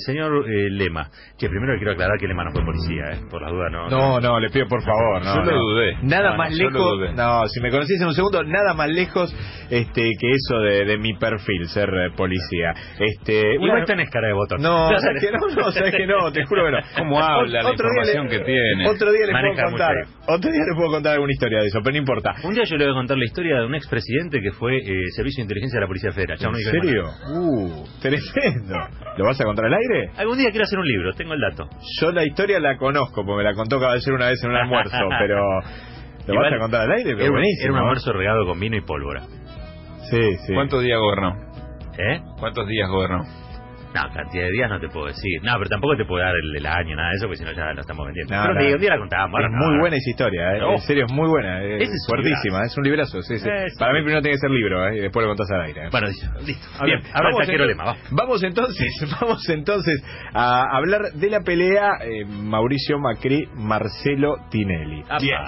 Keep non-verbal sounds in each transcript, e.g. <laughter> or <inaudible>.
señor eh, Lema, que primero quiero aclarar que Lema no fue policía, ¿eh? por la duda no. No, no, le pido por favor. No, Yo lo no. dudé. Nada No, más no, lejos. No, si me conocís en un segundo, nada más lejos este, que eso de, de mi perfil, ser eh, policía. Este, Igual una- tenés cara de botón. No, <laughs> sabes que no, no, sabes que no, te juro que no. ¿Cómo habla, la Otro día información le- que tiene? Otro día les Maneja puedo contar. Otro día les puedo contar alguna historia de eso, pero no importa. Un día yo le voy a contar la historia de un expresidente que fue eh, Servicio de Inteligencia de la Policía Federal. ¿En serio? Uh, tremendo. ¿Lo vas a contar al aire? Algún día quiero hacer un libro, tengo el dato. Yo la historia la conozco, porque me la contó caballero una vez en un almuerzo, <laughs> pero... ¿Lo Igual, vas a contar al aire? Pero Era, buenísimo. era un almuerzo regado con vino y pólvora. Sí, sí. ¿Cuántos días gobernó? ¿Eh? ¿Cuántos días gobernó? No, cantidad de días no te puedo decir. No, pero tampoco te puedo dar el del año, nada de eso, porque si no ya lo estamos vendiendo. No, pero no. un día- un día la contamos. Es no. muy buena esa historia, ¿eh? En serio es muy buena, es Ese es un fuertísima, es un librazo, sí, sí. Es- Para mí primero tiene que ser libro, ¿eh? y después lo contás al aire. ¿eh? Bueno, listo. listo. Bien, ver, ahora el vamos entonces- lema, va. Vamos entonces, <laughs> vamos entonces a hablar de la pelea eh, Mauricio Macri Marcelo Tinelli. Bien.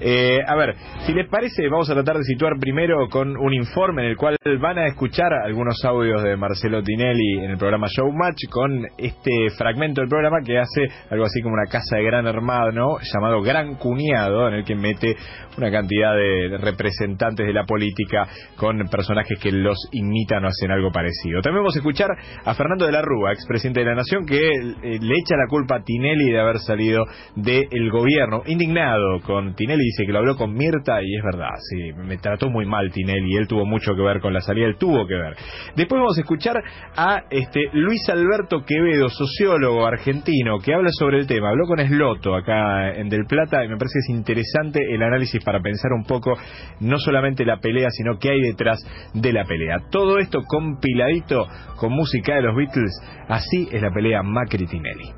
Eh, a ver, si les parece, vamos a tratar de situar primero con un informe en el cual van a escuchar algunos audios de Marcelo Tinelli en el programa Showmatch con este fragmento del programa que hace algo así como una casa de gran hermano llamado Gran Cuñado, en el que mete una cantidad de representantes de la política con personajes que los imitan o hacen algo parecido. También vamos a escuchar a Fernando de la Rúa, expresidente de la Nación, que eh, le echa la culpa a Tinelli de haber salido del gobierno. Indignado con Tinelli, dice que lo habló con Mirta y es verdad, sí, me trató muy mal Tinelli, él tuvo mucho que ver con la salida, él tuvo que ver. Después vamos a escuchar a este Luis Alberto Quevedo, sociólogo argentino, que habla sobre el tema. Habló con Esloto acá en Del Plata y me parece que es interesante el análisis para pensar un poco no solamente la pelea, sino qué hay detrás de la pelea. Todo esto compiladito con música de los Beatles. Así es la pelea Macri-Tinelli.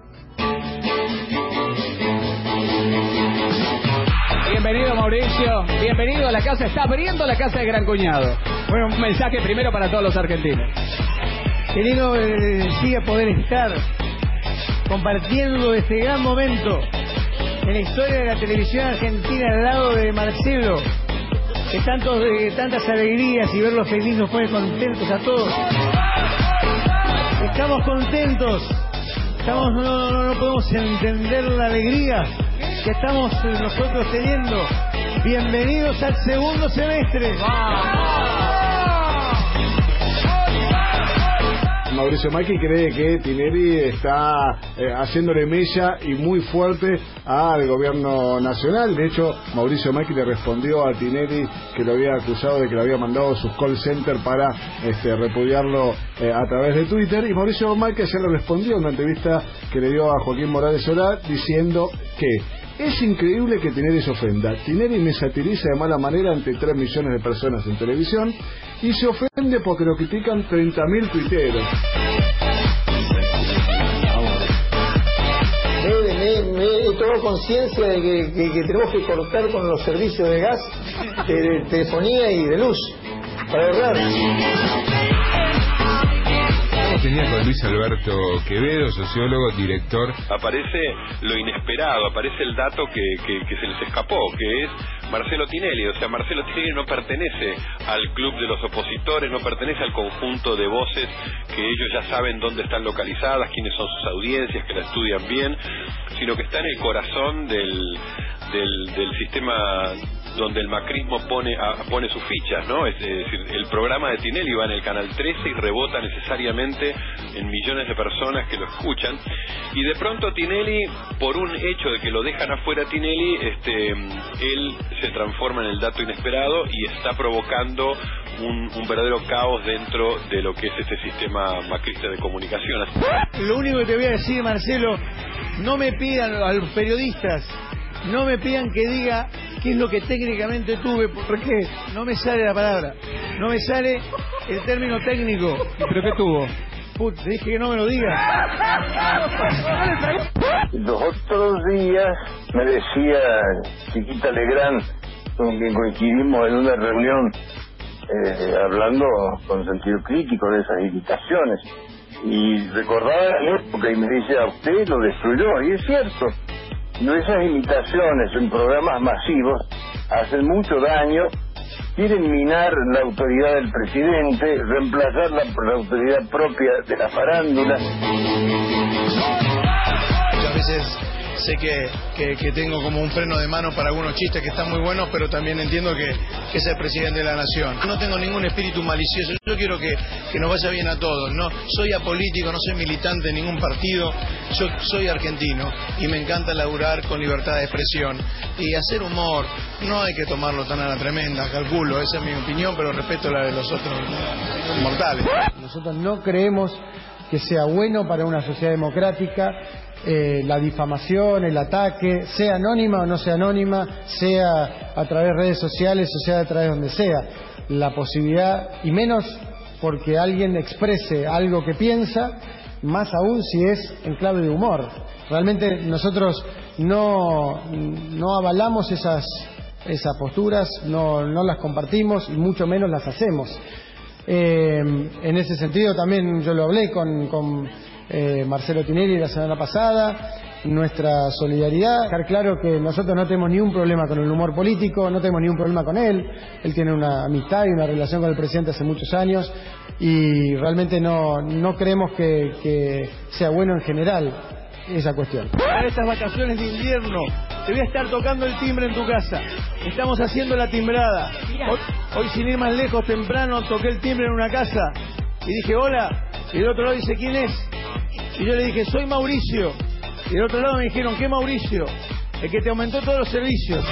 Bienvenido Mauricio, bienvenido a la casa, está abriendo la casa de Gran Cuñado. Bueno, un mensaje primero para todos los argentinos. Qué lindo eh, poder estar compartiendo este gran momento en la historia de la televisión argentina al lado de Marcelo, que tantos, de tantas alegrías y verlos felices nos pone contentos a todos. Estamos contentos, estamos, no, no, no, podemos entender la alegría que estamos eh, nosotros teniendo. Bienvenidos al segundo semestre. Mauricio Macri cree que Tinelli está eh, haciéndole mella y muy fuerte al gobierno nacional. De hecho, Mauricio Macri le respondió a Tinelli que lo había acusado de que le había mandado sus call center para este, repudiarlo eh, a través de Twitter. Y Mauricio Macri ayer le respondió en una entrevista que le dio a Joaquín Morales Solá diciendo que es increíble que Tinelli se ofenda. Tinelli me satiriza de mala manera ante 3 millones de personas en televisión y se ofende porque lo critican 30.000 tuiteros. Me he tomado conciencia de que, que- que tenemos que cortar con los servicios de gas, de, de telefonía y de luz para ahorrar. Estamos en línea con Luis Alberto Quevedo, sociólogo, director. aparece lo inesperado, aparece el dato que, que- que se les escapó, que es Marcelo Tinelli. O sea, Marcelo Tinelli no pertenece al club de los opositores, no pertenece al conjunto de voces que ellos ya saben dónde están localizadas, quiénes son sus audiencias, que la estudian bien, sino que está en el corazón del, del sistema donde el macrismo pone a- pone sus fichas, ¿no? Es, es decir, el programa de Tinelli va en el canal 13 y rebota necesariamente en millones de personas que lo escuchan. Y de pronto Tinelli, por un hecho de que lo dejan afuera Tinelli, este, él se transforma en el dato inesperado y está provocando un, un verdadero caos dentro de lo que es este sistema macrista de comunicación. Lo único que te voy a decir, Marcelo, no me pidan a los periodistas, no me pidan que diga qué es lo que técnicamente tuve, porque no me sale la palabra, no me sale el término técnico. ¿Pero qué tuvo? Put, te dije que no me lo digas. Los otros días me decía Chiquita Legrand, con quien coincidimos en una reunión eh, hablando con sentido crítico de esas invitaciones. Y recordaba la época y me dice, a usted lo destruyó. Y es cierto, no esas imitaciones en programas masivos hacen mucho daño quieren minar la autoridad del presidente, reemplazarla por la autoridad propia de la farándula. Sé que, que, tengo como un freno de mano para algunos chistes que están muy buenos, pero también entiendo que, que es el presidente de la nación. No tengo ningún espíritu malicioso, yo quiero que, que nos vaya bien a todos, ¿no? Soy apolítico, no soy militante de ningún partido, yo soy argentino y me encanta laburar con libertad de expresión. Y hacer humor, no hay que tomarlo tan a la tremenda, calculo, esa es mi opinión, pero respeto la de los otros mortales. Nosotros no creemos que sea bueno para una sociedad democrática eh, la difamación, el ataque, sea anónima o no sea anónima, sea a través de redes sociales o sea a través de donde sea. La posibilidad, y menos porque alguien exprese algo que piensa, más aún si es en clave de humor. Realmente nosotros no, no avalamos esas, esas posturas, no, no las compartimos y mucho menos las hacemos. Eh, en ese sentido también yo lo hablé con, con eh, Marcelo Tinelli la semana pasada, nuestra solidaridad, dejar claro que nosotros no tenemos ni un problema con el humor político, no tenemos ni un problema con él, él tiene una amistad y una relación con el presidente hace muchos años y realmente no, no creemos que, que sea bueno en general esa cuestión. Para estas vacaciones de invierno, te voy a estar tocando el timbre en tu casa. Estamos haciendo la timbrada. Hoy, hoy, sin ir más lejos, temprano, toqué el timbre en una casa y dije, hola. Y el otro lado dice, ¿quién es? Y yo le dije, soy Mauricio. Y del otro lado me dijeron, ¿qué Mauricio? El que te aumentó todos los servicios.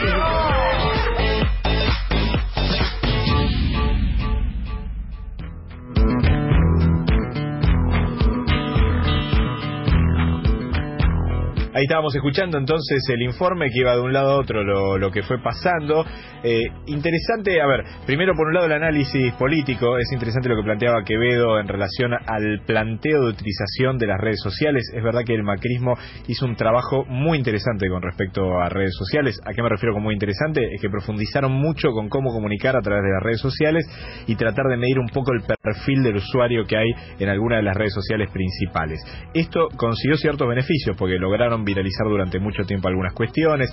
Ahí estábamos escuchando entonces el informe que iba de un lado a otro lo, que fue pasando. Eh, interesante, a ver, primero por un lado el análisis político, es interesante lo que planteaba Quevedo en relación al planteo de utilización de las redes sociales. Es verdad que el macrismo hizo un trabajo muy interesante con respecto a redes sociales. ¿A qué me refiero con muy interesante? Es que profundizaron mucho con cómo comunicar a través de las redes sociales y tratar de medir un poco el perfil del usuario que hay en alguna de las redes sociales principales. Esto consiguió ciertos beneficios porque lograron viralizar durante mucho tiempo algunas cuestiones.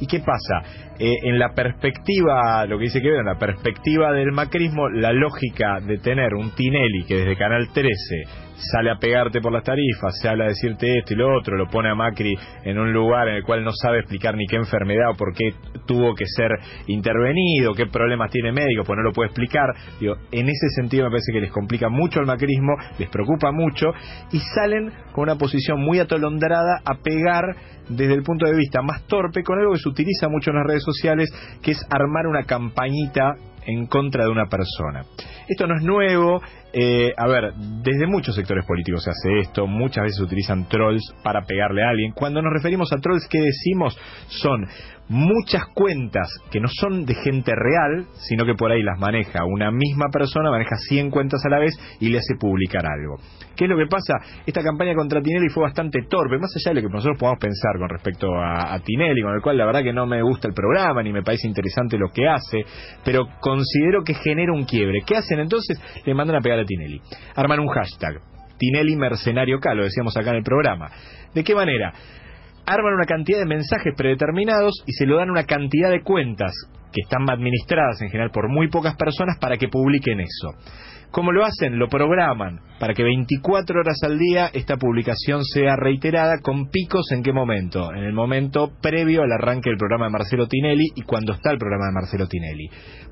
¿Y qué pasa? Eh, en la perspectiva, lo que dice que en la perspectiva del macrismo, la lógica de tener un Tinelli que desde Canal 13 sale a pegarte por las tarifas, habla a decirte esto y lo otro, lo pone a Macri en un lugar en el cual no sabe explicar ni qué enfermedad o por qué tuvo que ser intervenido, qué problemas tiene médico, pues no lo puede explicar. Digo, en ese sentido me parece que les complica mucho el macrismo, les preocupa mucho y salen con una posición muy atolondrada a pegar desde el punto de vista más torpe con algo que se utiliza mucho en las redes sociales, que es armar una campañita en contra de una persona. Esto no es nuevo, eh, a ver, desde muchos sectores políticos se hace esto, muchas veces utilizan trolls para pegarle a alguien. Cuando nos referimos a trolls, ¿qué decimos? Son muchas cuentas que no son de gente real, sino que por ahí las maneja una misma persona, maneja 100 cuentas a la vez y le hace publicar algo. ¿Qué es lo que pasa? Esta campaña contra Tinelli fue bastante torpe, más allá de lo que nosotros podamos pensar con respecto a Tinelli, con el cual la verdad que no me gusta el programa, ni me parece interesante lo que hace, pero considero que genera un quiebre. ¿Qué hacen entonces? Le mandan a pegar a Tinelli. Arman un hashtag. Tinelli Mercenario K, lo decíamos acá en el programa. ¿De qué manera? Arman una cantidad de mensajes predeterminados y se lo dan una cantidad de cuentas que están administradas en general por muy pocas personas para que publiquen eso. ¿Cómo lo hacen? Lo programan para que 24 horas al día esta publicación sea reiterada con picos en qué momento? En el momento previo al arranque del programa de Marcelo Tinelli y cuando está el programa de Marcelo Tinelli.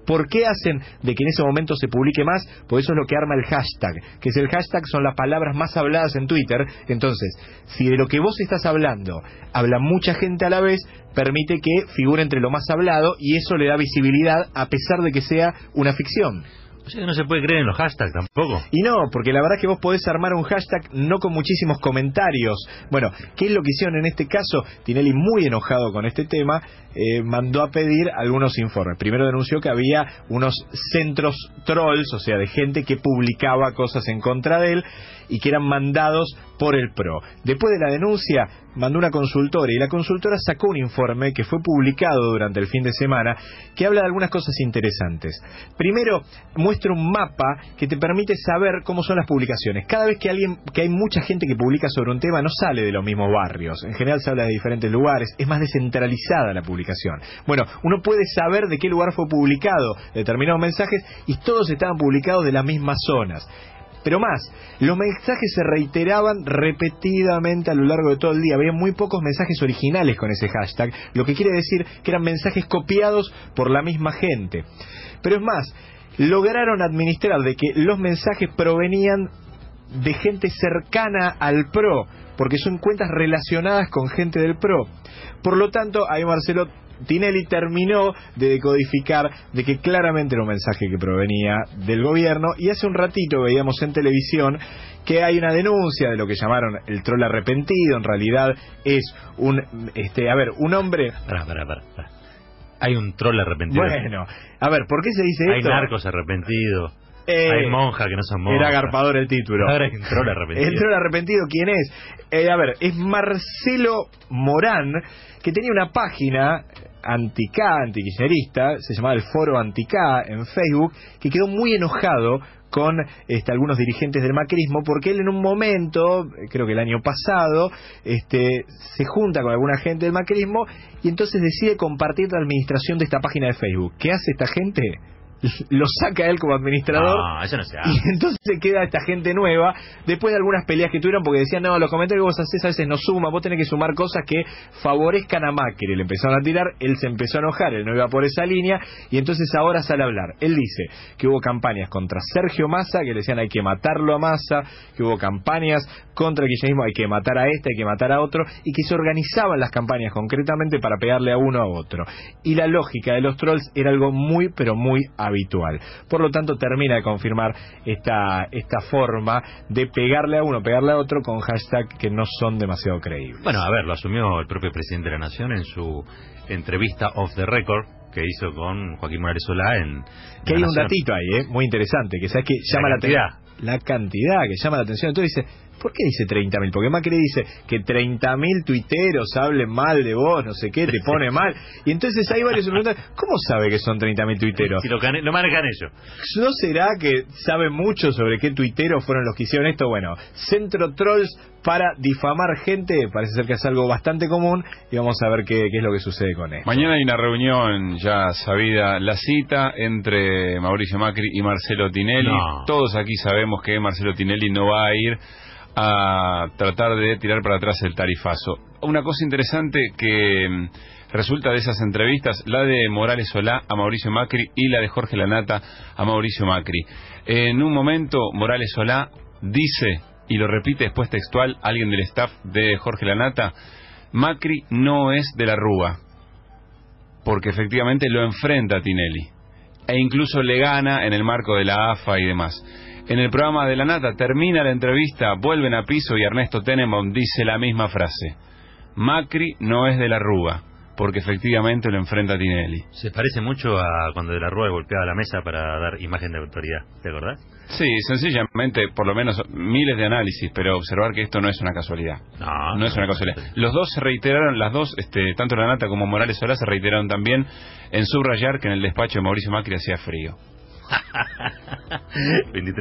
¿Por qué hacen de que en ese momento se publique más? Pues eso es lo que arma el hashtag, que es el hashtag son las palabras más habladas en Twitter. Entonces, si de lo que vos estás hablando habla mucha gente a la vez, permite que figure entre lo más hablado y eso le da visibilidad a pesar de que sea una ficción. O sea que no se puede creer en los hashtags tampoco. Y no, porque la verdad es que vos podés armar un hashtag no con muchísimos comentarios. Bueno, ¿qué es lo que hicieron en este caso? Tinelli, muy enojado con este tema, eh, mandó a pedir algunos informes. Primero denunció que había unos centros trolls, o sea, de gente que publicaba cosas en contra de él. Y que eran mandados por el PRO. Después de la denuncia, mandó una consultora y la consultora sacó un informe que fue publicado durante el fin de semana que habla de algunas cosas interesantes. Primero, muestra un mapa que te permite saber cómo son las publicaciones. Cada vez que alguien que hay mucha gente que publica sobre un tema no sale de los mismos barrios. En general se habla de diferentes lugares, es más descentralizada la publicación. Bueno, uno puede saber de qué lugar fue publicado determinados mensajes y todos estaban publicados de las mismas zonas. Pero más, los mensajes se reiteraban repetidamente a lo largo de todo el día. Había muy pocos mensajes originales con ese hashtag, lo que quiere decir que eran mensajes copiados por la misma gente. Pero es más, lograron administrar de que los mensajes provenían de gente cercana al PRO, porque son cuentas relacionadas con gente del PRO. Por lo tanto, ahí Marcelo Tinelli terminó de decodificar de que claramente era un mensaje que provenía del gobierno y hace un ratito veíamos en televisión que hay una denuncia de lo que llamaron el troll arrepentido, en realidad es un, este, a ver, un hombre... Pará, pará, pará, pará. Hay un troll arrepentido. Bueno, a ver, ¿por qué se dice Hay esto? narcos arrepentidos. Eh, hay monjas que no son monjas. Era agarpador el título. Ahora es un troll arrepentido. El troll arrepentido, ¿quién es? Eh, a ver, es Marcelo Morán, que tenía una página anti-K, antikirchnerista, se llamaba el Foro Anti-K en Facebook, que quedó muy enojado con este, algunos dirigentes del macrismo, porque él en un momento, creo que el año pasado, este, se junta con alguna gente del macrismo y entonces decide compartir la administración de esta página de Facebook. ¿Qué hace esta gente? Lo saca él como administrador No, eso no se hace. y entonces queda esta gente nueva, después de algunas peleas que tuvieron, porque decían, no, los comentarios que vos haces a veces no suman, vos tenés que sumar cosas que favorezcan a Macri. Le empezaron a tirar, él se empezó a enojar, él no iba por esa línea, y entonces ahora sale a hablar. Él dice que hubo campañas contra Sergio Massa, que le decían hay que matarlo a Massa, que hubo campañas contra el kirchnerismo, hay que matar a este, hay que matar a otro, y que se organizaban las campañas concretamente para pegarle a uno a otro. Y la lógica de los trolls era algo muy, pero muy habitual. Por lo tanto, termina de confirmar esta, esta forma de pegarle a uno, pegarle a otro con hashtags que no son demasiado creíbles. Bueno, a ver, lo asumió el propio presidente de la Nación en su entrevista off the record que hizo con Joaquín Morales Solá en. que La hay un datito ahí, ¿eh? muy interesante, que sabes que llama la, cantidad. atención. La cantidad que llama la atención. Entonces dice, ¿por qué dice 30.000? Porque Macri dice que 30.000 tuiteros hablen mal de vos, no sé qué, te pone mal. Y entonces hay varios que preguntan, ¿cómo sabe que son 30.000 tuiteros? Si lo, cane- lo manejan ellos. ¿No será que saben mucho sobre qué tuiteros fueron los que hicieron esto? Bueno, Centro Trolls para difamar gente, parece ser que es algo bastante común y vamos a ver qué, qué es lo que sucede con esto. Mañana hay una reunión ya sabida, la cita entre Mauricio Macri y Marcelo Tinelli. No. Todos aquí sabemos que Marcelo Tinelli no va a ir a tratar de tirar para atrás el tarifazo. Una cosa interesante que mm, resulta de esas entrevistas, la de Morales Solá a Mauricio Macri y la de Jorge Lanata a Mauricio Macri. En un momento, Morales Solá dice, y lo repite después textual, alguien del staff de Jorge Lanata, Macri no es de la Rúa porque efectivamente lo enfrenta a Tinelli e incluso le gana en el marco de la AFA y demás. En el programa de la Nata termina la entrevista, vuelven a piso y Ernesto Tenenbaum dice la misma frase. Macri no es de la Rúa, porque efectivamente lo enfrenta a Tinelli. Se parece mucho a cuando De la Rúa golpeaba la mesa para dar imagen de autoridad. ¿Te acordás? Sí, sencillamente, por lo menos miles de análisis, pero observar que esto no es una casualidad. No, No es una casualidad. Los dos se reiteraron, las dos, este, tanto la Nata como Morales Solá se reiteraron también en subrayar que en el despacho de Mauricio Macri hacía frío. <laughs> 23